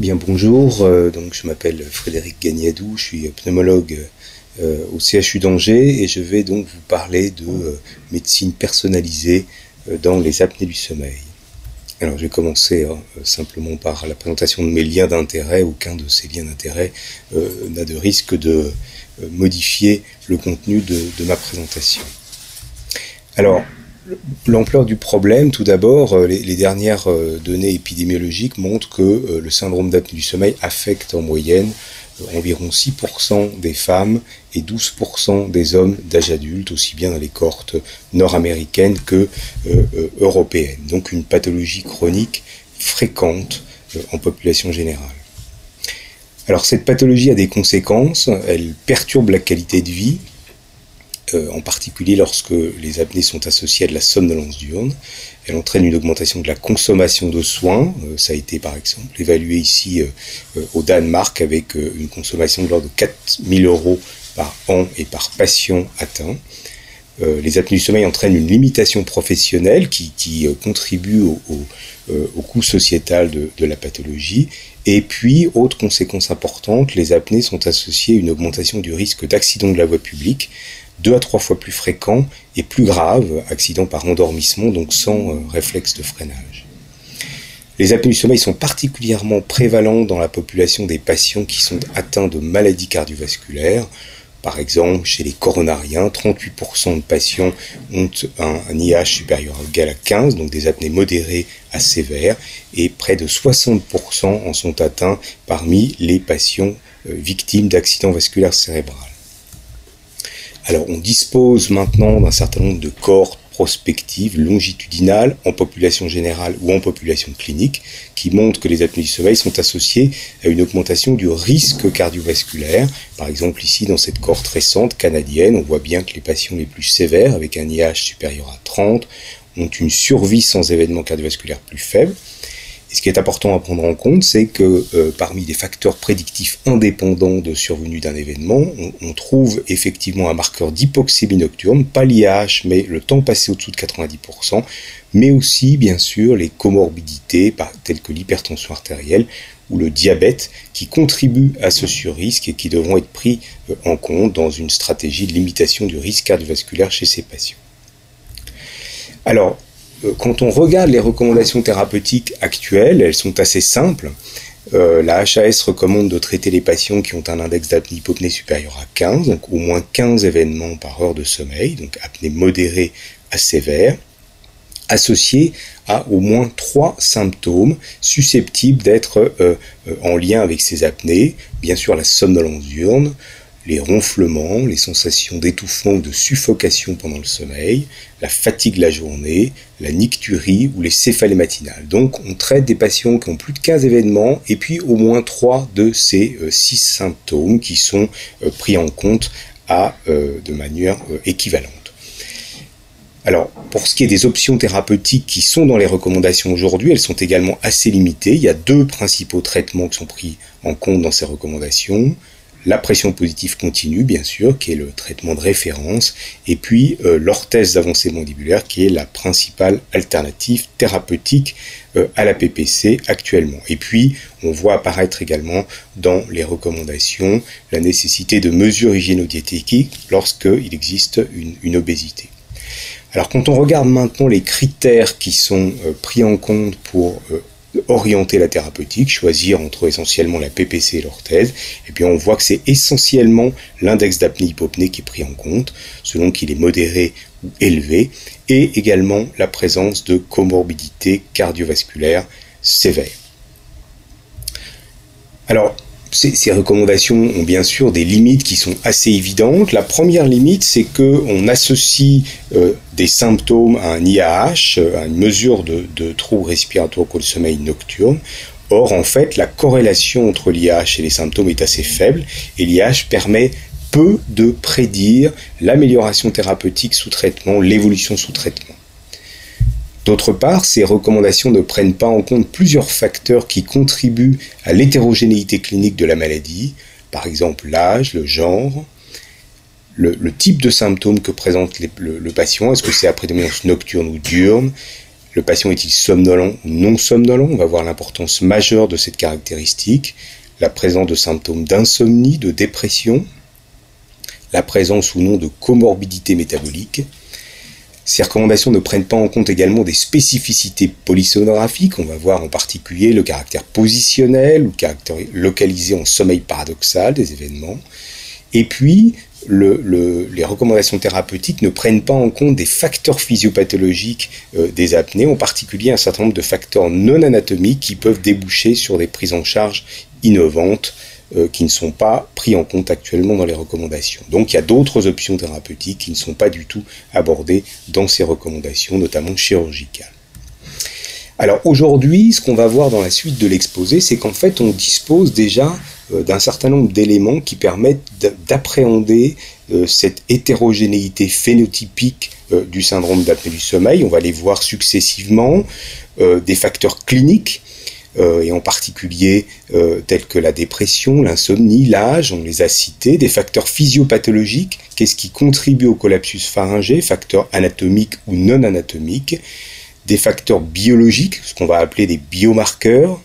Bien bonjour, euh, donc je m'appelle Frédéric Gagnadou, je suis pneumologue euh, au CHU d'Angers et je vais donc vous parler de euh, médecine personnalisée dans les apnées du sommeil. Alors je vais commencer hein, simplement par la présentation de mes liens d'intérêt. Aucun de ces liens d'intérêt n'a de risque de modifier le contenu de, de ma présentation. Alors, L'ampleur du problème, tout d'abord, euh, les, dernières euh, données épidémiologiques montrent que euh, le syndrome d'apnée du sommeil affecte en moyenne environ 6% des femmes et 12% des hommes d'âge adulte, aussi bien dans les cohortes nord-américaines que européennes. Donc une pathologie chronique fréquente en population générale. Alors cette pathologie a des conséquences, elle perturbe la qualité de vie, en particulier lorsque les apnées sont associées à de la somnolence diurne. Elle entraîne une augmentation de la consommation de soins. Euh, ça a été par exemple évalué ici euh, au Danemark avec une consommation de l'ordre de 4000 euros par an et par patient atteint. les apnées du sommeil entraînent une limitation professionnelle qui, contribue au, coût sociétal de, de, la pathologie. Et puis, autre conséquence importante, les apnées sont associées à une augmentation du risque d'accident de la voie publique deux à trois fois plus fréquent et plus grave, accident par endormissement, donc sans euh, réflexe de freinage. Les apnées du sommeil sont particulièrement prévalents dans la population des patients qui sont atteints de maladies cardiovasculaires. Par exemple, chez les coronariens, 38% de patients ont un, IH supérieur ou égal à 15, donc des apnées modérées à sévères, et près de 60% en sont atteints parmi les patients euh, victimes d'accidents vasculaires cérébraux. Alors on dispose maintenant d'un certain nombre de cohortes prospectives longitudinales en population générale ou en population clinique qui montrent que les apnées du sommeil sont associées à une augmentation du risque cardiovasculaire. Par exemple ici dans cette cohorte récente canadienne, on voit bien que les patients les plus sévères avec un IH supérieur à 30 ont une survie sans événement cardiovasculaire plus faible. Et ce qui est important à prendre en compte, c'est que euh, parmi les facteurs prédictifs indépendants de survenue d'un événement, on, trouve effectivement un marqueur d'hypoxémie nocturne, pas l'IH, mais le temps passé au-dessous de 90%, mais aussi bien sûr les comorbidités telles que l'hypertension artérielle ou le diabète qui contribuent à ce surrisque et qui devront être pris euh, en compte dans une stratégie de limitation du risque cardiovasculaire chez ces patients. Alors, quand on regarde les recommandations thérapeutiques actuelles, elles sont assez simples. Euh, la HAS recommande de traiter les patients qui ont un index d'apnée hypopnée supérieur à 15, donc au moins 15 événements par heure de sommeil, donc apnée modérée à sévère, associés à au moins trois symptômes susceptibles d'être euh, en lien avec ces apnées. Bien sûr, la somnolence diurne, les ronflements, les sensations d'étouffement ou de suffocation pendant le sommeil, la fatigue la journée, la nicturie ou les céphalées matinales. Donc on traite des patients qui ont plus de 15 événements et puis au moins 3 de ces 6 euh, symptômes qui sont euh, pris en compte à, euh, de manière équivalente. Alors, pour ce qui est des options thérapeutiques qui sont dans les recommandations aujourd'hui, elles sont également assez limitées. Il y a deux principaux traitements qui sont pris en compte dans ces recommandations la pression positive continue, bien sûr, qui est le traitement de référence, et puis euh, l'orthèse d'avancée mandibulaire, qui est la principale alternative thérapeutique euh, à la PPC actuellement. Et puis, on voit apparaître également dans les recommandations la nécessité de mesures hygiénodiététiques lorsqu'il existe une, obésité. Alors, quand on regarde maintenant les critères qui sont euh, pris en compte pour orienter la thérapeutique, choisir entre essentiellement la PPC et l'orthèse, et puis on voit que c'est essentiellement l'index d'apnée-hypopnée qui est pris en compte, selon qu'il est modéré ou élevé, et également la présence de comorbidités cardiovasculaires sévères. Alors, ces, recommandations ont bien sûr des limites qui sont assez évidentes. La première limite, c'est qu'on associe euh, des symptômes à un IAH, à une mesure de, de trouble respiratoire au sommeil nocturne. Or, en fait, la corrélation entre l'IAH et les symptômes est assez faible et l'IAH permet peu de prédire l'amélioration thérapeutique sous traitement, l'évolution sous traitement. D'autre part, ces recommandations ne prennent pas en compte plusieurs facteurs qui contribuent à l'hétérogénéité clinique de la maladie, par exemple l'âge, le genre, le, type de symptômes que présente le, patient, est-ce que c'est à prédominance nocturne ou diurne, Le patient est-il somnolent ou non somnolent On va voir l'importance majeure de cette caractéristique, la présence de symptômes d'insomnie, de dépression, la présence ou non de comorbidité métabolique. Ces recommandations ne prennent pas en compte également des spécificités polysonographiques. On va voir en particulier le caractère positionnel ou caractère localisé en sommeil paradoxal des événements. Et puis, les recommandations thérapeutiques ne prennent pas en compte des facteurs physiopathologiques euh, des apnées, en particulier un certain nombre de facteurs non anatomiques qui peuvent déboucher sur des prises en charge innovantes euh, qui ne sont pas pris en compte actuellement dans les recommandations. Donc il y a d'autres options thérapeutiques qui ne sont pas du tout abordées dans ces recommandations, notamment chirurgicales. Alors aujourd'hui, ce qu'on va voir dans la suite de l'exposé, c'est qu'en fait on dispose déjà euh, d'un certain nombre d'éléments qui permettent d'appréhender euh, cette hétérogénéité phénotypique du syndrome d'apnée du sommeil. On va les voir successivement, des facteurs cliniques, et en particulier tels que la dépression, l'insomnie, l'âge, on les a cités, des facteurs physiopathologiques, qu'est-ce qui contribue au collapsus pharyngé, facteurs anatomiques ou non anatomiques, des facteurs biologiques, ce qu'on va appeler des biomarqueurs,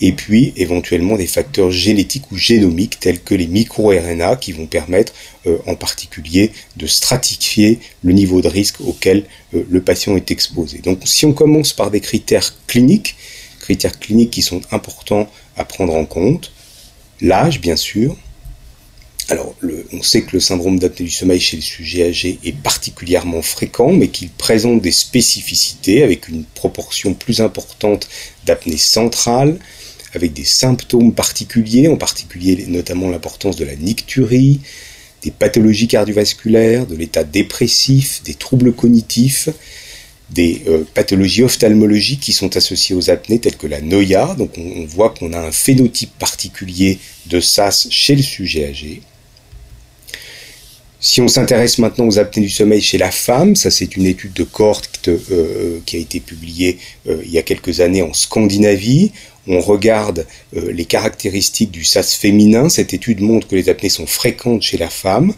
et puis éventuellement des facteurs génétiques ou génomiques tels que les micro-RNA qui vont permettre euh, en particulier de stratifier le niveau de risque auquel euh, le patient est exposé. Donc si on commence par des critères cliniques, critères cliniques qui sont importants à prendre en compte, l'âge bien sûr, alors, on sait que le syndrome d'apnée du sommeil chez les sujets âgés est particulièrement fréquent, mais qu'il présente des spécificités avec une proportion plus importante d'apnée centrale, avec des symptômes particuliers, en particulier notamment l'importance de la nicturie, des pathologies cardiovasculaires, de l'état dépressif, des troubles cognitifs, des euh, pathologies ophtalmologiques qui sont associées aux apnées telles que la noia. Donc on, on voit qu'on a un phénotype particulier de SAS chez le sujet âgé. Si on s'intéresse maintenant aux apnées du sommeil chez la femme, ça c'est une étude de cohorte euh, qui a été publiée euh, il y a quelques années en Scandinavie. On regarde euh, les caractéristiques du SAS féminin. Cette étude montre que les apnées sont fréquentes chez la femme,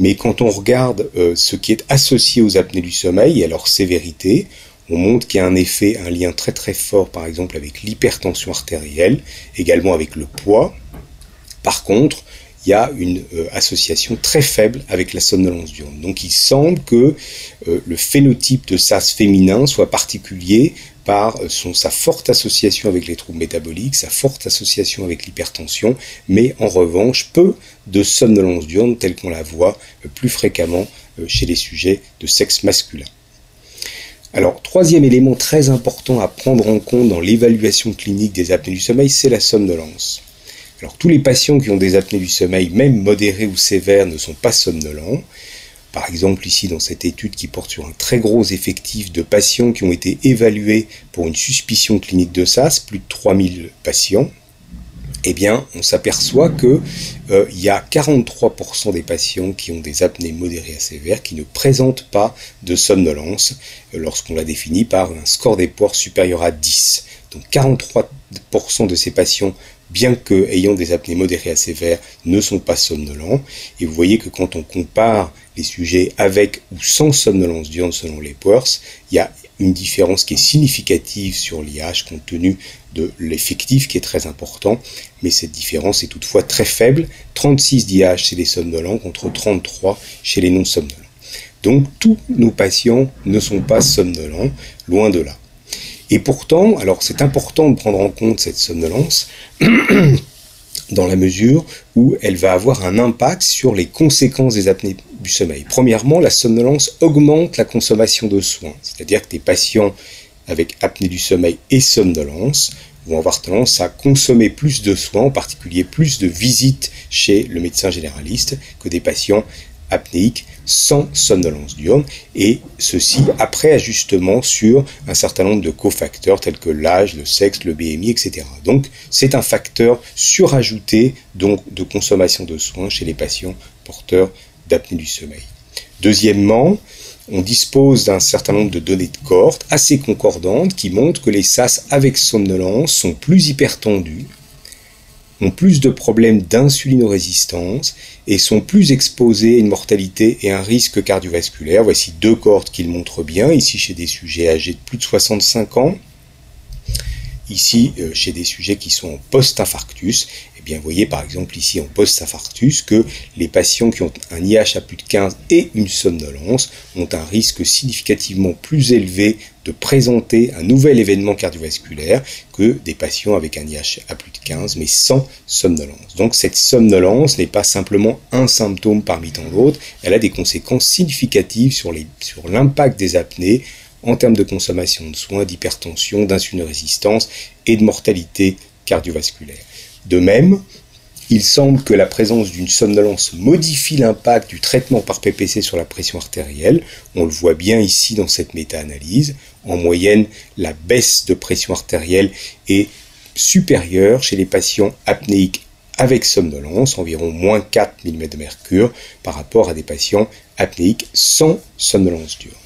mais quand on regarde ce qui est associé aux apnées du sommeil et à leur sévérité, on montre qu'il y a un effet, un lien très très fort par exemple avec l'hypertension artérielle, également avec le poids. Par contre, il y a une euh, association très faible avec la somnolence diurne. Donc il semble que euh, le phénotype de SAS féminin soit particulier par euh, sa forte association avec les troubles métaboliques, sa forte association avec l'hypertension, mais en revanche peu de somnolence diurne telle qu'on la voit plus fréquemment chez les sujets de sexe masculin. Alors, troisième élément très important à prendre en compte dans l'évaluation clinique des apnées du sommeil, c'est la somnolence. Tous les patients qui ont des apnées du sommeil, même modérées ou sévères, ne sont pas somnolents. Par exemple, ici dans cette étude qui porte sur un très gros effectif de patients qui ont été évalués pour une suspicion clinique de SAS, plus de 3000 patients, eh bien, on s'aperçoit que euh, il y a 43% des patients qui ont des apnées modérées à sévères qui ne présentent pas de somnolence euh, lorsqu'on la définit par un score des pores supérieur à 10. Donc 43% de ces patients bien que ayant des apnées modérées à sévères, ne sont pas somnolents. Et vous voyez que quand on compare les sujets avec ou sans somnolence diurne selon les PORS, il y a une différence qui est significative sur l'IH compte tenu de l'effectif qui est très important, mais cette différence est toutefois très faible, 36 d'IH chez les somnolents contre 33 chez les non somnolents. Donc tous nos patients ne sont pas somnolents, loin de là. Et pourtant, alors c'est important de prendre en compte cette somnolence dans la mesure où elle va avoir un impact sur les conséquences des apnées sommeil. Premièrement, la somnolence augmente la consommation de soins, c'est-à-dire que des patients avec apnée du sommeil et somnolence vont avoir tendance à consommer plus de soins, en particulier plus de visites chez le médecin généraliste que des patients apnéiques sans somnolence diurne, et ceci après ajustement sur un certain nombre de cofacteurs tels que l'âge, le sexe, le BMI, etc. Donc c'est un facteur surajouté donc, de consommation de soins chez les patients porteurs d'apnée du sommeil. Deuxièmement, on dispose d'un certain nombre de données de cohorte assez concordantes qui montrent que les SAS avec somnolence sont plus hypertendus, ont plus de problèmes d'insulinorésistance et sont plus exposés à une mortalité et un risque cardiovasculaire. Voici deux cohortes qui le montrent bien, ici chez des sujets âgés de plus de 65 ans, ici euh, chez des sujets qui sont en post-infarctus, bien, vous voyez par exemple ici en post-infarctus que les patients qui ont un IH à plus de 15 et une somnolence ont un risque significativement plus élevé de présenter un nouvel événement cardiovasculaire que des patients avec un IH à plus de 15 mais sans somnolence. Donc cette somnolence n'est pas simplement un symptôme parmi tant d'autres, elle a des conséquences significatives sur l'impact des apnées en termes de consommation de soins, d'hypertension, d'insulinorésistance et de mortalité cardiovasculaire. De même, il semble que la présence d'une somnolence modifie l'impact du traitement par PPC sur la pression artérielle. On le voit bien ici dans cette méta-analyse. En moyenne, la baisse de pression artérielle est supérieure chez les patients apnéiques avec somnolence, environ moins 4 mm de mercure, par rapport à des patients apnéiques sans somnolence dure.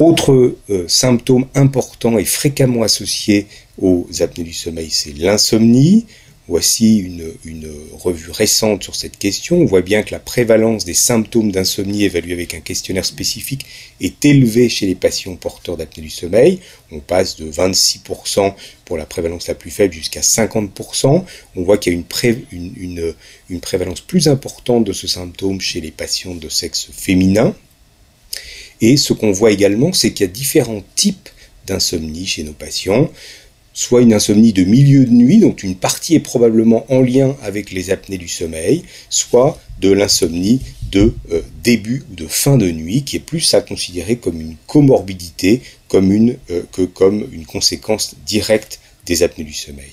Autre euh, symptôme important et fréquemment associé aux apnées du sommeil, c'est l'insomnie. Voici une, revue récente sur cette question. On voit bien que la prévalence des symptômes d'insomnie évalués avec un questionnaire spécifique est élevée chez les patients porteurs d'apnée du sommeil. On passe de 26% pour la prévalence la plus faible jusqu'à 50%. On voit qu'il y a une, une prévalence plus importante de ce symptôme chez les patients de sexe féminin. Et ce qu'on voit également, c'est qu'il y a différents types d'insomnie chez nos patients soit une insomnie de milieu de nuit, dont une partie est probablement en lien avec les apnées du sommeil, soit de l'insomnie de euh, début ou de fin de nuit, qui est plus à considérer comme une comorbidité comme une, euh, que comme une conséquence directe des apnées du sommeil.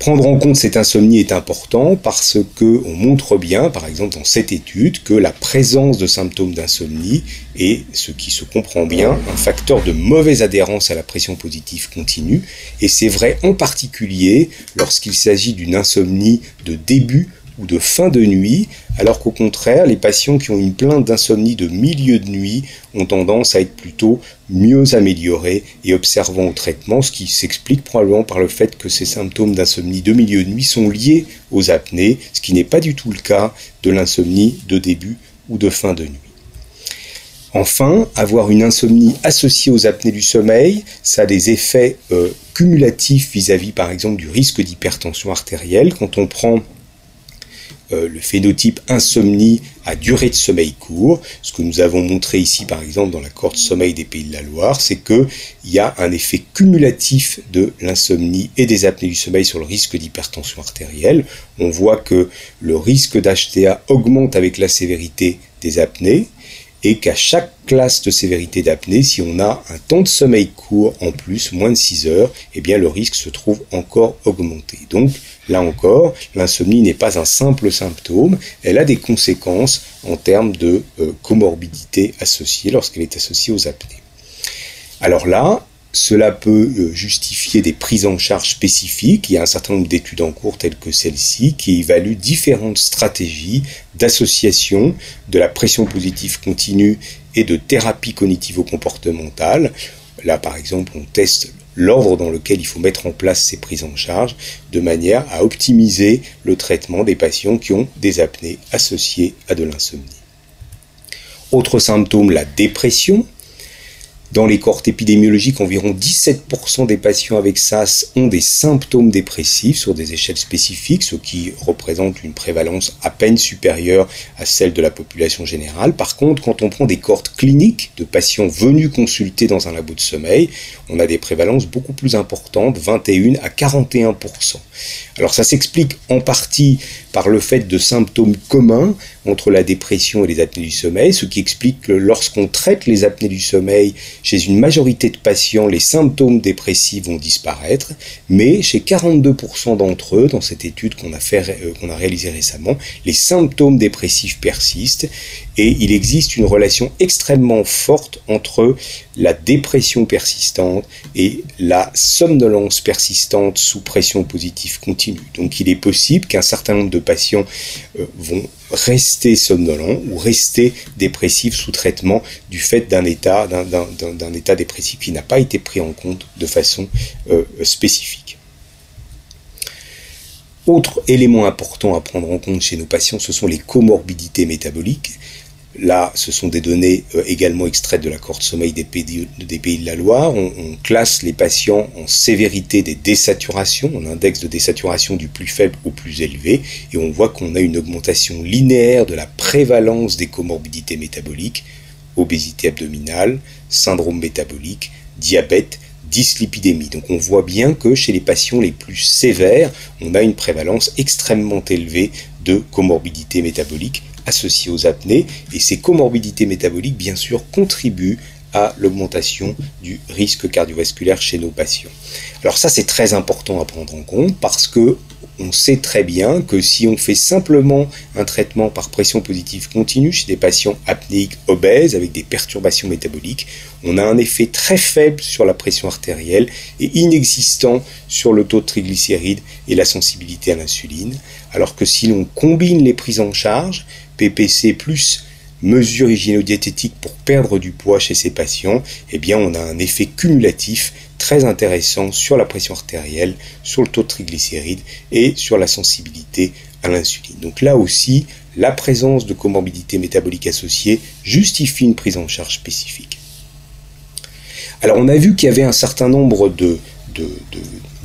Prendre en compte cette insomnie est important parce que on montre bien, par exemple dans cette étude, que la présence de symptômes d'insomnie est, ce qui se comprend bien, un facteur de mauvaise adhérence à la pression positive continue. Et c'est vrai en particulier lorsqu'il s'agit d'une insomnie de début ou de fin de nuit, alors qu'au contraire, les patients qui ont une plainte d'insomnie de milieu de nuit ont tendance à être plutôt mieux améliorés et observant au traitement, ce qui s'explique probablement par le fait que ces symptômes d'insomnie de milieu de nuit sont liés aux apnées, ce qui n'est pas du tout le cas de l'insomnie de début ou de fin de nuit. Enfin, avoir une insomnie associée aux apnées du sommeil, ça a des effets euh, cumulatifs vis-à-vis par exemple du risque d'hypertension artérielle. Quand on prend euh, le phénotype insomnie à durée de sommeil court. Ce que nous avons montré ici, par exemple, dans la cohorte sommeil des Pays de la Loire, c'est qu'il y a un effet cumulatif de l'insomnie et des apnées du sommeil sur le risque d'hypertension artérielle. On voit que le risque d'HTA augmente avec la sévérité des apnées et qu'à chaque classe de sévérité d'apnée, si on a un temps de sommeil court en plus, moins de 6 heures, eh bien le risque se trouve encore augmenté. Donc là encore, l'insomnie n'est pas un simple symptôme, elle a des conséquences en termes de euh, comorbidité associée lorsqu'elle est associée aux apnées. Alors là, cela peut euh, justifier des prises en charge spécifiques. Il y a un certain nombre d'études en cours telles que celle-ci qui évaluent différentes stratégies d'association de la pression positive continue et de thérapie cognitivo-comportementale. Là, par exemple, on teste l'ordre dans lequel il faut mettre en place ces prises en charge de manière à optimiser le traitement des patients qui ont des apnées associées à de l'insomnie. Autre symptôme, la dépression. Dans les cohortes épidémiologiques, environ 17% des patients avec SAS ont des symptômes dépressifs sur des échelles spécifiques, ce qui représente une prévalence à peine supérieure à celle de la population générale. Par contre, quand on prend des cohortes cliniques de patients venus consulter dans un labo de sommeil, on a des prévalences beaucoup plus importantes, 21 à 41%. Alors ça s'explique en partie par le fait de symptômes communs entre la dépression et les apnées du sommeil, ce qui explique que lorsqu'on traite les apnées du sommeil, chez une majorité de patients, les symptômes dépressifs vont disparaître, mais chez 42% d'entre eux, dans cette étude qu'on a, euh, qu'on a réalisée récemment, les symptômes dépressifs persistent et il existe une relation extrêmement forte entre la dépression persistante et la somnolence persistante sous pression positive continue. Donc il est possible qu'un certain nombre de patients euh, vont rester somnolents ou rester dépressifs sous traitement du fait d'un état, dépressif qui n'a pas été pris en compte de façon euh, spécifique. Autre élément important à prendre en compte chez nos patients, ce sont les comorbidités métaboliques. Là, ce sont des données euh, également extraites de l'accord de sommeil des pays, des pays de la Loire. On, on, classe les patients en sévérité des désaturations, en index de désaturation du plus faible au plus élevé, et on voit qu'on a une augmentation linéaire de la prévalence des comorbidités métaboliques, obésité abdominale, syndrome métabolique, diabète, dyslipidémie. Donc on voit bien que chez les patients les plus sévères, on a une prévalence extrêmement élevée de comorbidités métaboliques associées aux apnées. Et ces comorbidités métaboliques, bien sûr, contribuent à l'augmentation du risque cardiovasculaire chez nos patients. Alors ça, c'est très important à prendre en compte parce que on sait très bien que si on fait simplement un traitement par pression positive continue chez des patients apnéiques obèses avec des perturbations métaboliques, on a un effet très faible sur la pression artérielle et inexistant sur le taux de triglycérides et la sensibilité à l'insuline, alors que si l'on combine les prises en charge, PPC plus mesures hygiéno-diététiques pour perdre du poids chez ces patients, eh bien on a un effet cumulatif très intéressant sur la pression artérielle, sur le taux de triglycérides et sur la sensibilité à l'insuline. Donc là aussi, la présence de comorbidités métaboliques associées justifie une prise en charge spécifique. Alors on a vu qu'il y avait un certain nombre de,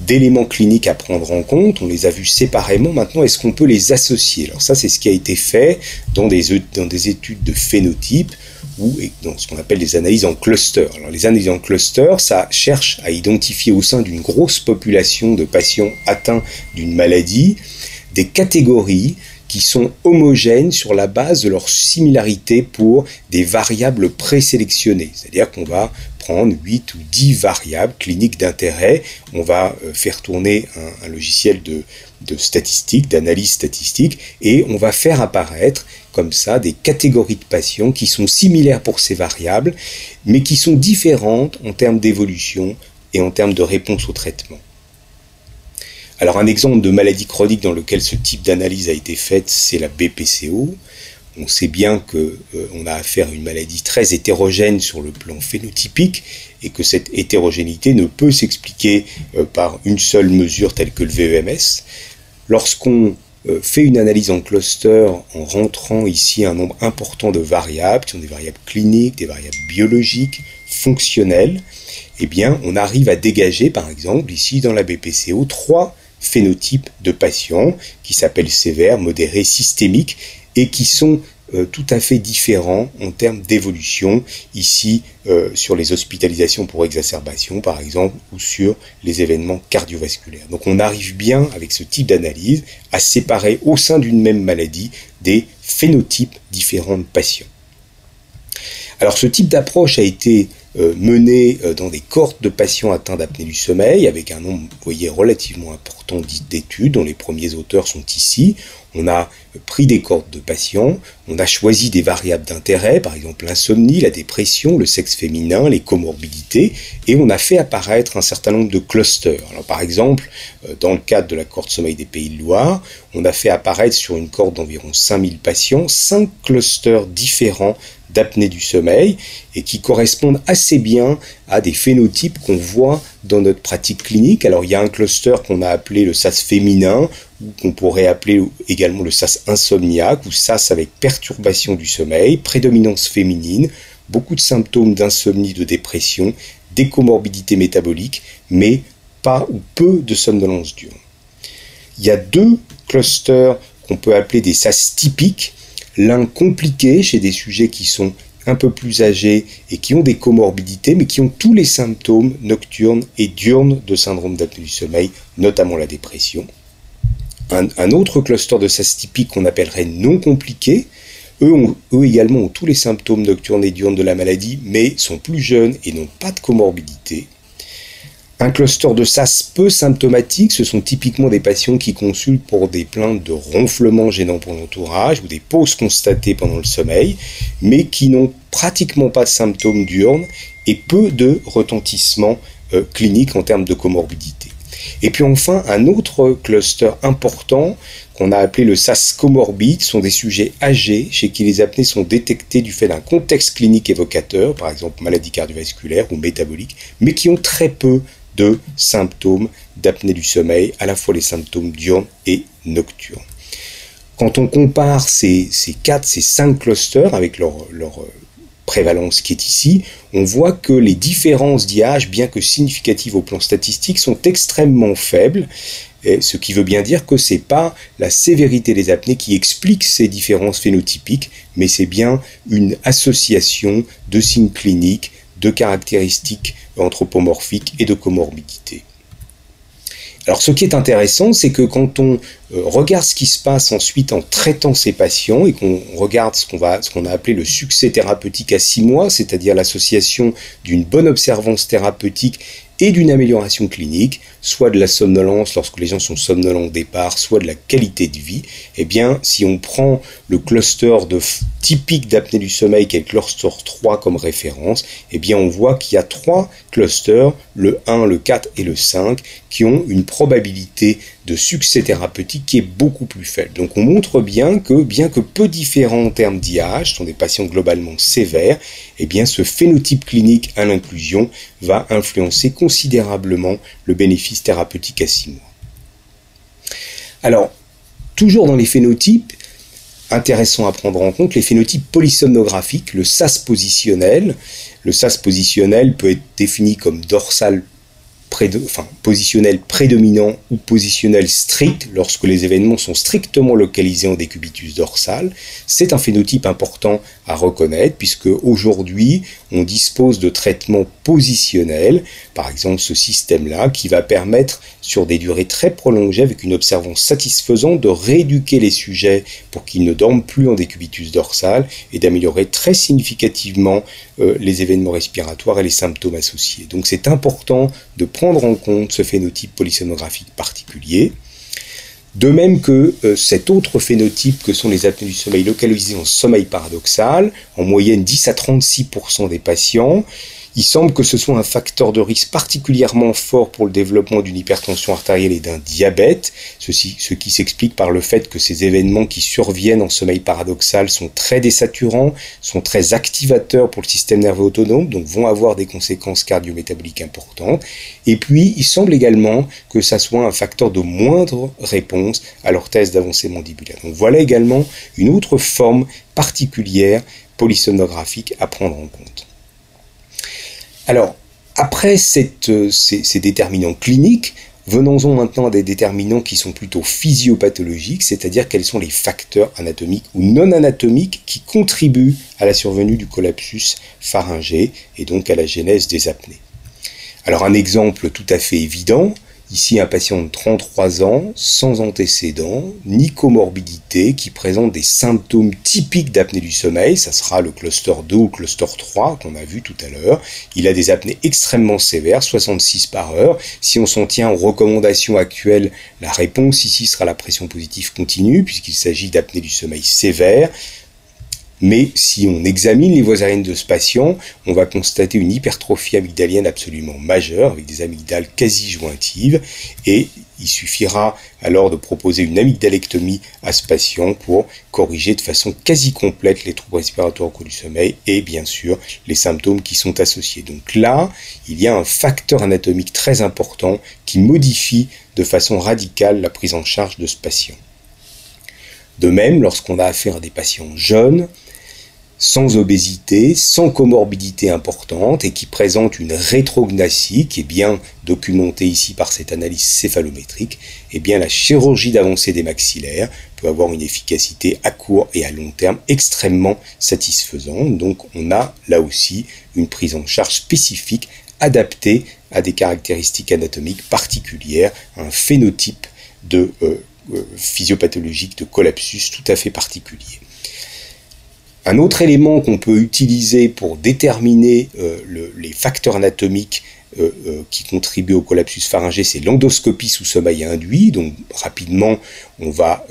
d'éléments cliniques à prendre en compte, on les a vus séparément, maintenant est-ce qu'on peut les associer? Alors ça c'est ce qui a été fait dans des, des études de phénotype ou dans ce qu'on appelle des analyses en cluster. Alors les analyses en cluster, ça cherche à identifier au sein d'une grosse population de patients atteints d'une maladie des catégories qui sont homogènes sur la base de leur similarité pour des variables présélectionnées. C'est-à-dire qu'on va prendre 8 ou 10 variables cliniques d'intérêt. On va euh, faire tourner un, logiciel de, de statistiques, d'analyse statistique, et on va faire apparaître comme ça des catégories de patients qui sont similaires pour ces variables, mais qui sont différentes en termes d'évolution et en termes de réponse au traitement. Alors un exemple de maladie chronique dans lequel ce type d'analyse a été faite, c'est la BPCO on sait bien qu'on euh, a affaire à une maladie très hétérogène sur le plan phénotypique et que cette hétérogénéité ne peut s'expliquer euh, par une seule mesure telle que le VEMS. Lorsqu'on euh, fait une analyse en cluster en rentrant ici un nombre important de variables, qui sont des variables cliniques, des variables biologiques, fonctionnelles, eh bien, on arrive à dégager, par exemple, ici dans la BPCO, trois phénotypes de patients qui s'appellent sévères, modérés, systémiques et qui sont euh, tout à fait différents en termes d'évolution, ici euh, sur les hospitalisations pour exacerbation par exemple, ou sur les événements cardiovasculaires. Donc on arrive bien avec ce type d'analyse à séparer au sein d'une même maladie des phénotypes différents de patients. Alors ce type d'approche a été euh, mené euh, dans des cohortes de patients atteints d'apnée du sommeil, avec un nombre, vous voyez, relativement important d'études, dont les premiers auteurs sont ici. On a pris des cohortes de patients, on a choisi des variables d'intérêt, par exemple l'insomnie, la dépression, le sexe féminin, les comorbidités, et on a fait apparaître un certain nombre de clusters. Alors par exemple, euh, dans le cadre de la cohorte sommeil des Pays de Loire, on a fait apparaître sur une cohorte d'environ 5000 patients, cinq clusters différents d'apnée du sommeil et qui correspondent assez bien à des phénotypes qu'on voit dans notre pratique clinique. Alors il y a un cluster qu'on a appelé le SAS féminin ou qu'on pourrait appeler également le SAS insomniaque ou SAS avec perturbation du sommeil, prédominance féminine, beaucoup de symptômes d'insomnie, de dépression, des comorbidités métaboliques, mais pas ou peu de somnolence diurne. Il y a deux clusters qu'on peut appeler des SAS typiques l'un compliqué chez des sujets qui sont un peu plus âgés et qui ont des comorbidités, mais qui ont tous les symptômes nocturnes et diurnes de syndrome d'apnée du sommeil, notamment la dépression. Un, autre cluster de SAS typique qu'on appellerait non compliqué, eux, eux également ont tous les symptômes nocturnes et diurnes de la maladie, mais sont plus jeunes et n'ont pas de comorbidité. Un cluster de SAS peu symptomatique, ce sont typiquement des patients qui consultent pour des plaintes de ronflement gênant pour l'entourage ou des pauses constatées pendant le sommeil, mais qui n'ont pratiquement pas de symptômes diurnes et peu de retentissement euh, clinique en termes de comorbidité. Et puis enfin, un autre cluster important qu'on a appelé le SAS comorbide sont des sujets âgés chez qui les apnées sont détectées du fait d'un contexte clinique évocateur, par exemple maladie cardiovasculaire ou métabolique, mais qui ont très peu de symptômes d'apnée du sommeil, à la fois les symptômes diurnes et nocturnes. Quand on compare ces, ces quatre, ces cinq clusters avec leur, euh, prévalence qui est ici, on voit que les différences d'IH, bien que significatives au plan statistique, sont extrêmement faibles, ce qui veut bien dire que c'est pas la sévérité des apnées qui explique ces différences phénotypiques, mais c'est bien une association de signes cliniques, de caractéristiques anthropomorphiques et de comorbidité. Alors ce qui est intéressant, c'est que quand on euh, regarde ce qui se passe ensuite en traitant ces patients et qu'on regarde ce qu'on va, ce qu'on a appelé le succès thérapeutique à six mois, c'est-à-dire l'association d'une bonne observance thérapeutique et d'une amélioration clinique, soit de la somnolence lorsque les gens sont somnolents au départ, soit de la qualité de vie, eh bien, si on prend le cluster de typique d'apnée du sommeil qui est le cluster 3 comme référence, eh bien, on voit qu'il y a trois clusters, le 1, le 4 et le 5, qui ont une probabilité de succès thérapeutique qui est beaucoup plus faible. Donc on montre bien que, bien que peu différents en termes d'IH, sont des patients globalement sévères, eh bien ce phénotype clinique à l'inclusion va influencer considérablement le bénéfice thérapeutique à 6 mois. Alors, toujours dans les phénotypes, intéressant à prendre en compte, les phénotypes polysomnographiques, le SAS positionnel. Le SAS positionnel peut être défini comme dorsal positionnel prédominant ou positionnel strict lorsque les événements sont strictement localisés en décubitus dorsal. C'est un phénotype important à reconnaître puisque aujourd'hui on dispose de traitements positionnels, par exemple ce système-là qui va permettre sur des durées très prolongées avec une observance satisfaisante de rééduquer les sujets pour qu'ils ne dorment plus en décubitus dorsal et d'améliorer très significativement euh, les événements respiratoires et les symptômes associés. Donc c'est important de prendre en compte ce phénotype polysomnographique particulier. De même que euh, cet autre phénotype que sont les apnées du sommeil localisées en sommeil paradoxal, en moyenne 10 à 36% des patients, il semble que ce soit un facteur de risque particulièrement fort pour le développement d'une hypertension artérielle et d'un diabète, ce qui s'explique par le fait que ces événements qui surviennent en sommeil paradoxal sont très désaturants, sont très activateurs pour le système nerveux autonome, donc vont avoir des conséquences cardiométaboliques importantes. Et puis, il semble également que ça soit un facteur de moindre réponse à l'orthèse d'avancée mandibulaire. Donc voilà également une autre forme particulière polysomnographique à prendre en compte. Alors, après euh, ces, déterminants cliniques, venons-en maintenant à des déterminants qui sont plutôt physiopathologiques, c'est-à-dire quels sont les facteurs anatomiques ou non anatomiques qui contribuent à la survenue du collapsus pharyngé et donc à la genèse des apnées. Alors un exemple tout à fait évident, Ici, un patient de 33 ans, sans antécédents, ni comorbidité, qui présente des symptômes typiques d'apnée du sommeil. Ça sera le cluster 2 ou cluster 3 qu'on a vu tout à l'heure. Il a des apnées extrêmement sévères, 66 par heure. Si on s'en tient aux recommandations actuelles, la réponse ici sera la pression positive continue, puisqu'il s'agit d'apnée du sommeil sévère. Mais si on examine les voies aériennes de ce patient, on va constater une hypertrophie amygdalienne absolument majeure, avec des amygdales quasi jointives, et il suffira alors de proposer une amygdalectomie à ce patient pour corriger de façon quasi complète les troubles respiratoires au cours du sommeil et bien sûr les symptômes qui sont associés. Donc là, il y a un facteur anatomique très important qui modifie de façon radicale la prise en charge de ce patient. De même, lorsqu'on a affaire à des patients jeunes, sans obésité, sans comorbidité importante et qui présente une rétrognathie qui est bien documentée ici par cette analyse céphalométrique, eh bien la chirurgie d'avancée des maxillaires peut avoir une efficacité à court et à long terme extrêmement satisfaisante. Donc on a là aussi une prise en charge spécifique adaptée à des caractéristiques anatomiques particulières, un phénotype de euh, euh, physiopathologique de collapsus tout à fait particulier. Un autre élément qu'on peut utiliser pour déterminer euh, les facteurs anatomiques euh, euh, qui contribuent au collapsus pharyngé, c'est l'endoscopie sous sommeil induit. Donc rapidement, on va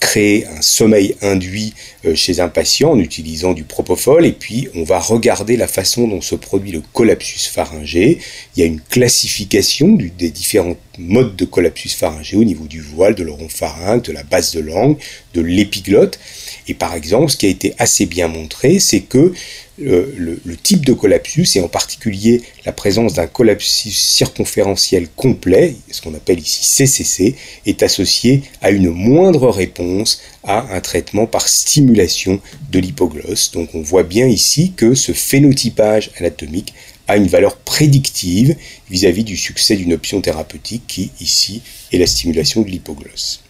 créer un sommeil induit chez un patient en utilisant du propofol et puis on va regarder la façon dont se produit le collapsus pharyngé. Il y a une classification des différents mode de collapsus pharyngé au niveau du voile, de l'oropharynx, de la base de langue, de l'épiglotte. Et par exemple, ce qui a été assez bien montré, c'est que le, le, type de collapsus, et en particulier la présence d'un collapsus circonférentiel complet, ce qu'on appelle ici CCC, est associé à une moindre réponse à un traitement par stimulation de l'hypoglosse. Donc on voit bien ici que ce phénotypage anatomique a une valeur prédictive vis-à-vis du succès d'une option thérapeutique qui, ici, est la stimulation de l'hypoglosse.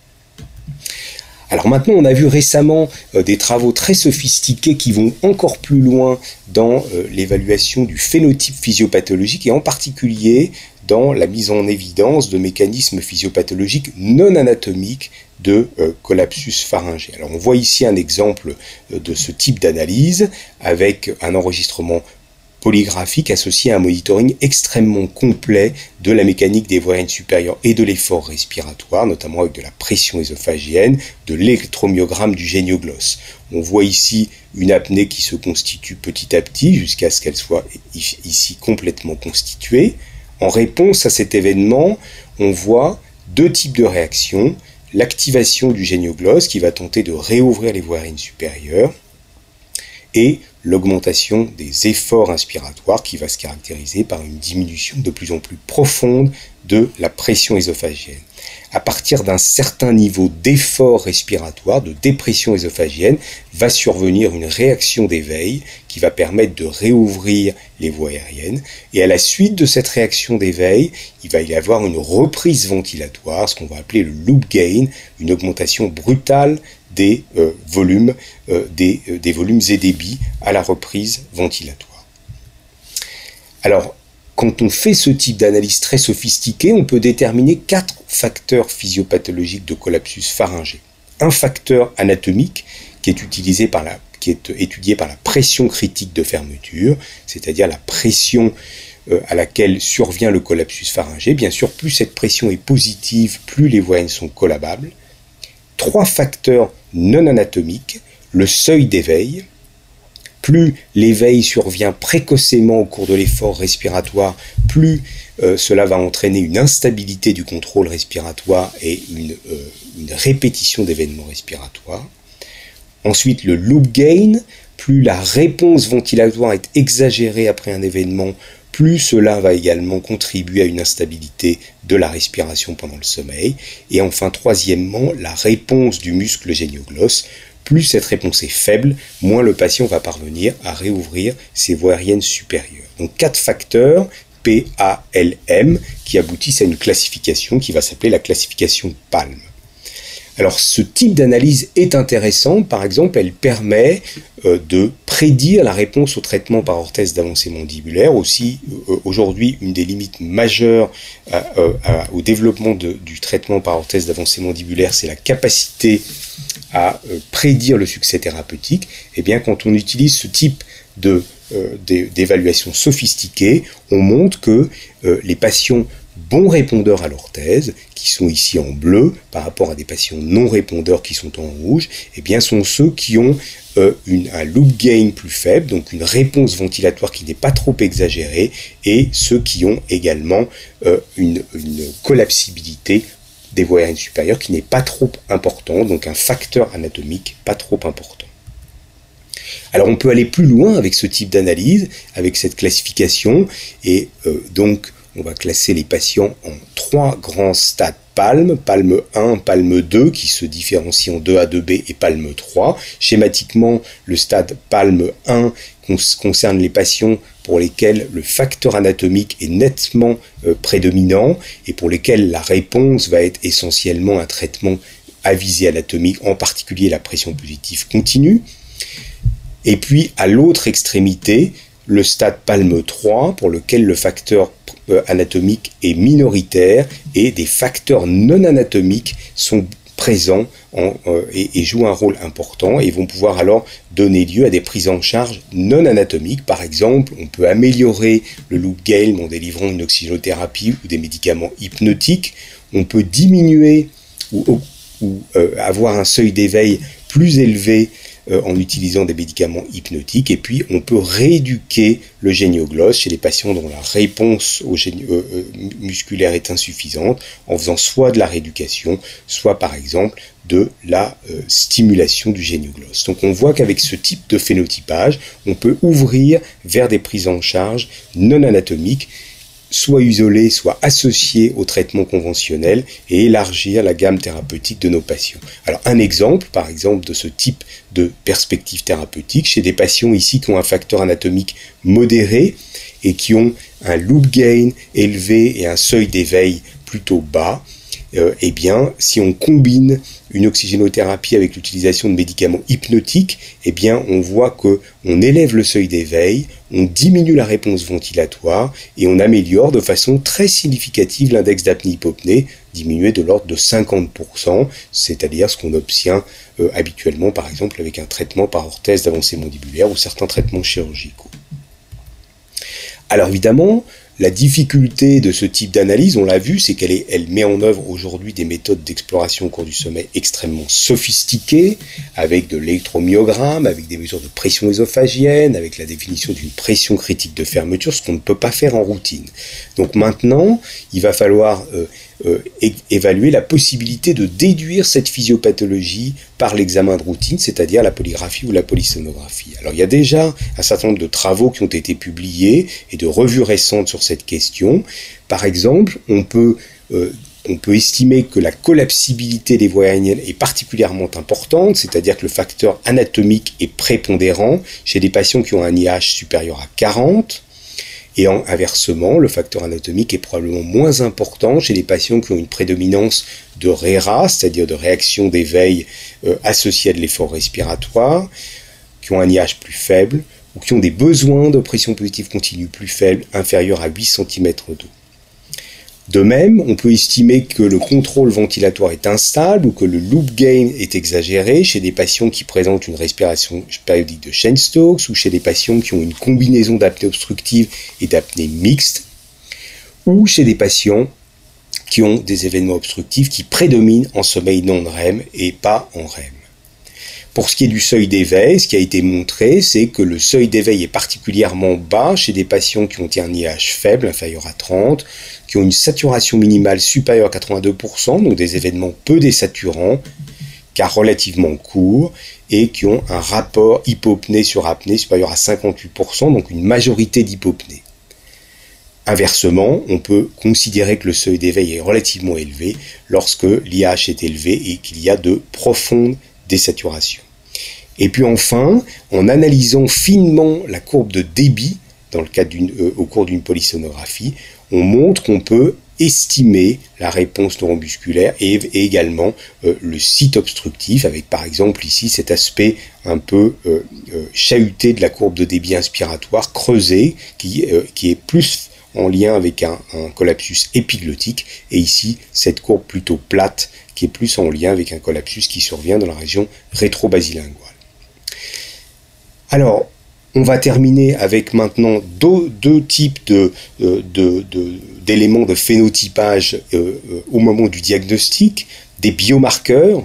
Alors maintenant, on a vu récemment euh, des travaux très sophistiqués qui vont encore plus loin dans euh, l'évaluation du phénotype physiopathologique et en particulier dans la mise en évidence de mécanismes physiopathologiques non anatomiques de euh, collapsus pharyngé. Alors on voit ici un exemple de ce type d'analyse avec un enregistrement polygraphique associé à un monitoring extrêmement complet de la mécanique des voies supérieures et de l'effort respiratoire, notamment avec de la pression ésophagienne, de l'électromyogramme du génioglosse. On voit ici une apnée qui se constitue petit à petit jusqu'à ce qu'elle soit ici complètement constituée. En réponse à cet événement, on voit deux types de réactions. L'activation du génioglosse qui va tenter de réouvrir les voies aériennes supérieures et l'augmentation des efforts inspiratoires qui va se caractériser par une diminution de plus en plus profonde de la pression ésophagienne. À partir d'un certain niveau d'effort respiratoire, de dépression ésophagienne, va survenir une réaction d'éveil qui va permettre de réouvrir les voies aériennes. Et à la suite de cette réaction d'éveil, il va y avoir une reprise ventilatoire, ce qu'on va appeler le loop gain, une augmentation brutale des euh, volumes, euh, des, euh, des, volumes et débits à la reprise ventilatoire. Alors, quand on fait ce type d'analyse très sophistiquée, on peut déterminer quatre facteurs physiopathologiques de collapsus pharyngé. Un facteur anatomique qui est utilisé par la qui est étudié par la pression critique de fermeture, c'est-à-dire la pression à laquelle survient le collapsus pharyngé. Bien sûr, plus cette pression est positive, plus les voyelles sont collabables. Trois facteurs non anatomique, le seuil d'éveil. Plus l'éveil survient précocement au cours de l'effort respiratoire, plus euh, cela va entraîner une instabilité du contrôle respiratoire et euh, une répétition d'événements respiratoires. Ensuite, le loop gain, plus la réponse ventilatoire est exagérée après un événement, plus cela va également contribuer à une instabilité de la respiration pendant le sommeil. Et enfin, troisièmement, la réponse du muscle génioglosse. Plus cette réponse est faible, moins le patient va parvenir à réouvrir ses voies aériennes supérieures. Donc quatre facteurs PALM qui aboutissent à une classification qui va s'appeler la classification PALM. Alors ce type d'analyse est intéressant, par exemple elle permet euh, de prédire la réponse au traitement par orthèse d'avancée mandibulaire, aussi euh, aujourd'hui une des limites majeures euh, au développement du traitement par orthèse d'avancée mandibulaire, c'est la capacité à prédire le succès thérapeutique. Et eh bien quand on utilise ce type d'évaluation sophistiquée, on montre que les patients bons répondeurs à l'orthèse, qui sont ici en bleu, par rapport à des patients non répondeurs qui sont en rouge, eh bien sont ceux qui ont euh, un loop gain plus faible, donc une réponse ventilatoire qui n'est pas trop exagérée, et ceux qui ont également euh, une, une collapsibilité des voies aériennes supérieures qui n'est pas trop important, donc un facteur anatomique pas trop important. Alors on peut aller plus loin avec ce type d'analyse, avec cette classification, et euh, donc on va classer les patients en trois grands stades palme, palme 1, palme 2, qui se différencient en 2A, 2B et palme 3. Schématiquement, le stade palme 1 concerne les patients pour lesquels le facteur anatomique est nettement euh, prédominant et pour lesquels la réponse va être essentiellement un traitement à visée anatomique, en particulier la pression positive continue. Et puis, à l'autre extrémité, le stade palme 3, pour lequel le facteur euh, anatomique est minoritaire et des facteurs non anatomiques sont présents en, euh, et, jouent un rôle important et vont pouvoir alors donner lieu à des prises en charge non anatomiques. Par exemple, on peut améliorer le loop gain en délivrant une oxygénothérapie ou des médicaments hypnotiques. On peut diminuer ou, ou euh, avoir un seuil d'éveil plus élevé en utilisant des médicaments hypnotiques. Et puis, on peut rééduquer le génioglosse chez les patients dont la réponse au musculaire est insuffisante en faisant soit de la rééducation, soit par exemple de la stimulation du génioglosse. Donc on voit qu'avec ce type de phénotypage, on peut ouvrir vers des prises en charge non anatomiques soit isolés, soit associés au traitement conventionnel et élargir la gamme thérapeutique de nos patients. Alors un exemple, par exemple, de ce type de perspective thérapeutique chez des patients ici qui ont un facteur anatomique modéré et qui ont un loop gain élevé et un seuil d'éveil plutôt bas, euh, eh bien, si on combine une oxygénothérapie avec l'utilisation de médicaments hypnotiques, eh bien, on voit que on élève le seuil d'éveil, on diminue la réponse ventilatoire et on améliore de façon très significative l'index d'apnée-hypopnée, diminué de l'ordre de 50%, c'est-à-dire ce qu'on obtient euh, habituellement, par exemple, avec un traitement par orthèse d'avancée mandibulaire ou certains traitements chirurgicaux. Alors évidemment, la difficulté de ce type d'analyse, on l'a vu, c'est qu'elle elle met en œuvre aujourd'hui des méthodes d'exploration au cours du sommeil extrêmement sophistiquées, avec de l'électromyogramme, avec des mesures de pression ésophagienne, avec la définition d'une pression critique de fermeture, ce qu'on ne peut pas faire en routine. Donc maintenant, il va falloir euh, évaluer la possibilité de déduire cette physiopathologie par l'examen de routine, c'est-à-dire la polygraphie ou la polysonographie. Alors il y a déjà un certain nombre de travaux qui ont été publiés et de revues récentes sur cette question. Par exemple, on peut euh, on peut estimer que la collapsibilité des voies aériennes est particulièrement importante, c'est-à-dire que le facteur anatomique est prépondérant chez des patients qui ont un IH supérieur à 40. Et en, inversement, le facteur anatomique est probablement moins important chez les patients qui ont une prédominance de RERA, c'est-à-dire de réaction d'éveil euh, associée à de l'effort respiratoire, qui ont un IH plus faible ou qui ont des besoins de pression positive continue plus faibles, inférieurs à 8 cm d'eau. De même, on peut estimer que le contrôle ventilatoire est instable ou que le loop gain est exagéré chez des patients qui présentent une respiration périodique de Cheyne-Stokes ou chez des patients qui ont une combinaison d'apnée obstructive et d'apnée mixte ou chez des patients qui ont des événements obstructifs qui prédominent en sommeil non REM et pas en REM. Pour ce qui est du seuil d'éveil, ce qui a été montré, c'est que le seuil d'éveil est particulièrement bas chez des patients qui ont un IH faible, inférieur à 30, qui ont une saturation minimale supérieure à 82%, donc des événements peu désaturants, car relativement courts, et qui ont un rapport hypopnée sur apnée supérieur à 58%, donc une majorité d'hypopnée. Inversement, on peut considérer que le seuil d'éveil est relativement élevé lorsque l'IH est élevé et qu'il y a de profondes désaturation. Et puis enfin, en analysant finement la courbe de débit dans le cadre euh, au cours d'une polysonographie, on montre qu'on peut estimer la réponse neuromusculaire et, également euh, le site obstructif, avec par exemple ici cet aspect un peu euh, chahuté de la courbe de débit inspiratoire, creusé, qui, qui est plus en lien avec un, collapsus épiglottique, et ici cette courbe plutôt plate qui est plus en lien avec un collapsus qui survient dans la région rétro-basilinguale. Alors, on va terminer avec maintenant deux, types d'éléments de, de, de, phénotypage euh, euh, au moment du diagnostic, des biomarqueurs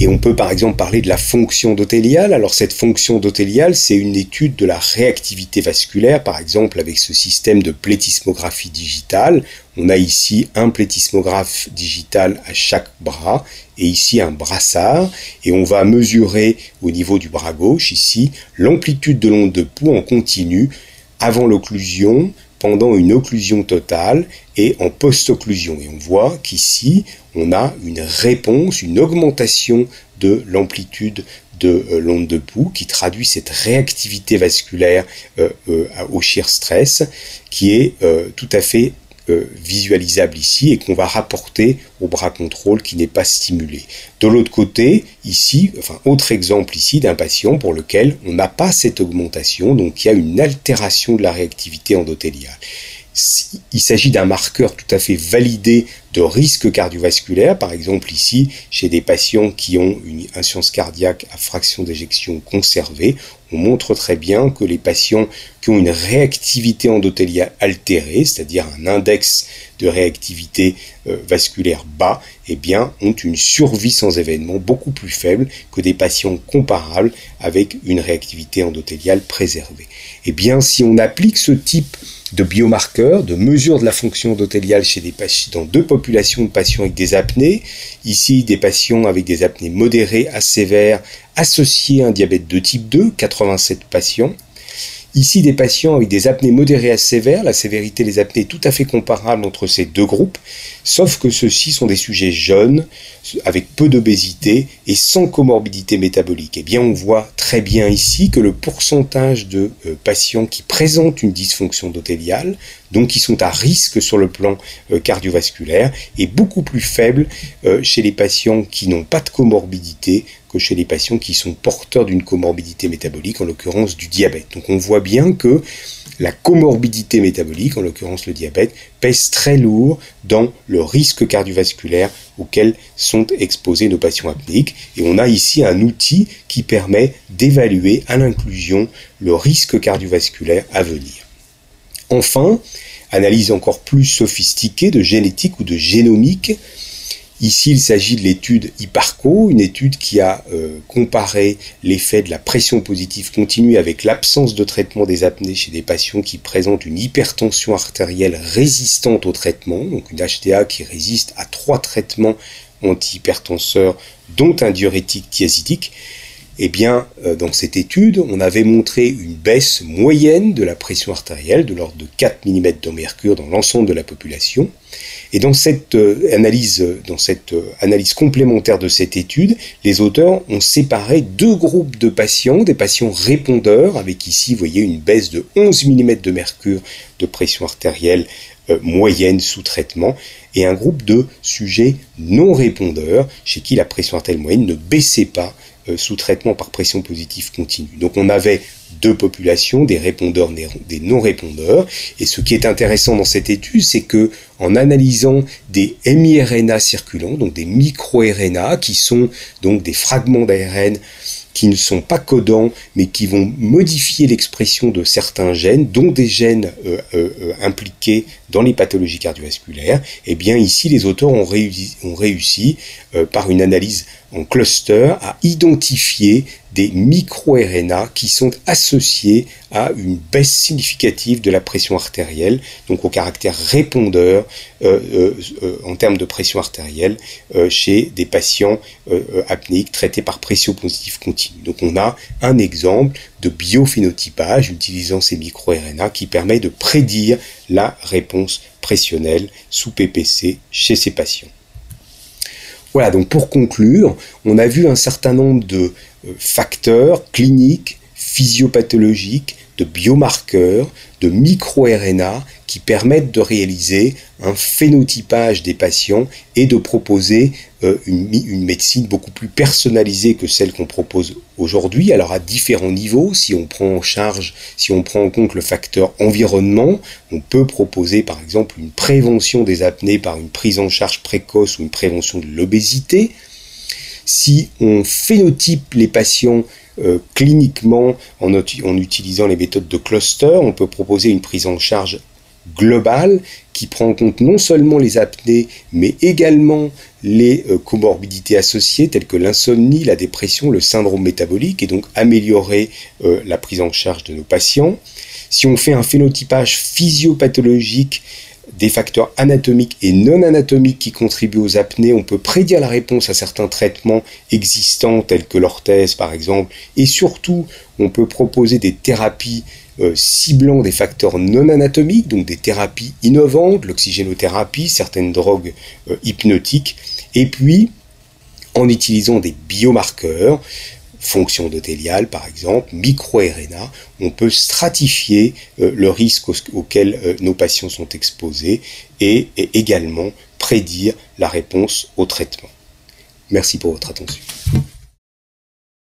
et on peut par exemple parler de la fonction endothéliale. Alors cette fonction endothéliale, c'est une étude de la réactivité vasculaire, par exemple avec ce système de plétismographie digitale. On a ici un plétismographe digital à chaque bras et ici un brassard et on va mesurer au niveau du bras gauche ici l'amplitude de l'onde de pouls en continu avant l'occlusion, pendant une occlusion totale et en post-occlusion. Et on voit qu'ici, on a une réponse, une augmentation de l'amplitude de euh, l'onde de pouls qui traduit cette réactivité vasculaire euh, euh, au shear stress qui est tout à fait visualisable ici et qu'on va rapporter au bras contrôle qui n'est pas stimulé. De l'autre côté, ici, enfin autre exemple ici d'un patient pour lequel on n'a pas cette augmentation, donc il y a une altération de la réactivité endothéliale. Il s'agit d'un marqueur tout à fait validé de risque cardiovasculaire, par exemple ici chez des patients qui ont une insuffisance cardiaque à fraction d'éjection conservée, on montre très bien que les patients qui ont une réactivité endothéliale altérée, c'est-à-dire un index de réactivité euh, vasculaire bas, eh bien, ont une survie sans événement beaucoup plus faible que des patients comparables avec une réactivité endothéliale préservée. Eh bien, si on applique ce type de biomarqueurs, de mesures de la fonction endothéliale chez des patients, dans deux populations de patients avec des apnées, ici des patients avec des apnées modérées à sévères associés à un diabète de type 2, 87 patients, Ici, des patients avec des apnées modérées à sévères, la sévérité des apnées est tout à fait comparable entre ces deux groupes, sauf que ceux-ci sont des sujets jeunes, avec peu d'obésité et sans comorbidité métabolique. Eh bien, on voit très bien ici que le pourcentage de euh, patients qui présentent une dysfonction endothéliale, donc qui sont à risque sur le plan euh, cardiovasculaire, est beaucoup plus faible euh, chez les patients qui n'ont pas de comorbidité que chez les patients qui sont porteurs d'une comorbidité métabolique, en l'occurrence du diabète. Donc on voit bien que la comorbidité métabolique, en l'occurrence le diabète, pèse très lourd dans le risque cardiovasculaire auquel sont exposés nos patients apnéiques. Et on a ici un outil qui permet d'évaluer à l'inclusion le risque cardiovasculaire à venir. Enfin, analyse encore plus sophistiquée de génétique ou de génomique, Ici, il s'agit de l'étude IPARCO, une étude qui a euh, comparé l'effet de la pression positive continue avec l'absence de traitement des apnées chez des patients qui présentent une hypertension artérielle résistante au traitement, donc une HTA qui résiste à trois traitements antihypertenseurs, dont un diurétique thiazidique. Eh bien, euh, dans cette étude, on avait montré une baisse moyenne de la pression artérielle de l'ordre de 4 mm de mercure dans l'ensemble de la population. Et dans cette euh, analyse, dans cette euh, analyse complémentaire de cette étude, les auteurs ont séparé deux groupes de patients, des patients répondeurs, avec ici, vous voyez, une baisse de 11 mm de mercure de pression artérielle euh, moyenne sous traitement, et un groupe de sujets non répondeurs, chez qui la pression artérielle moyenne ne baissait pas sous traitement par pression positive continue. Donc on avait deux populations, des répondeurs, des non-répondeurs. Et ce qui est intéressant dans cette étude, c'est que en analysant des miRNA circulants, donc des micro-RNA, qui sont donc des fragments d'ARN qui ne sont pas codants, mais qui vont modifier l'expression de certains gènes, dont des gènes euh, euh, euh, impliqués dans les pathologies cardiovasculaires, et eh bien ici les auteurs ont réussi, réussi par une analyse en cluster à identifier des micro-RNA qui sont associés à une baisse significative de la pression artérielle, donc au caractère répondeur en termes de pression artérielle chez des patients apnéiques traités par pression positive continue. Donc on a un exemple de biophénotypage utilisant ces micro-RNA qui permet de prédire la réponse pressionnelle sous PPC chez ces patients. Voilà, donc pour conclure, on a vu un certain nombre de euh, facteurs cliniques, physiopathologiques, de biomarqueurs, de micro-RNA qui permettent de réaliser un phénotypage des patients et de proposer euh, une, médecine beaucoup plus personnalisée que celle qu'on propose aujourd'hui. Alors à différents niveaux, si on prend en charge, si on prend en compte le facteur environnement, on peut proposer par exemple une prévention des apnées par une prise en charge précoce ou une prévention de l'obésité. Si on phénotype les patients euh, cliniquement en, en, utilisant les méthodes de cluster, on peut proposer une prise en charge globale qui prend en compte non seulement les apnées, mais également les euh, comorbidités associées telles que l'insomnie, la dépression, le syndrome métabolique, et donc améliorer euh, la prise en charge de nos patients. Si on fait un phénotypage physiopathologique des facteurs anatomiques et non anatomiques qui contribuent aux apnées, on peut prédire la réponse à certains traitements existants tels que l'orthèse par exemple, et surtout on peut proposer des thérapies euh, ciblant des facteurs non anatomiques, donc des thérapies innovantes, l'oxygénothérapie, certaines drogues euh, hypnotiques, et puis en utilisant des biomarqueurs, fonction endothéliale par exemple, micro-RNA, on peut stratifier euh, le risque auquel nos patients sont exposés et, également prédire la réponse au traitement. Merci pour votre attention.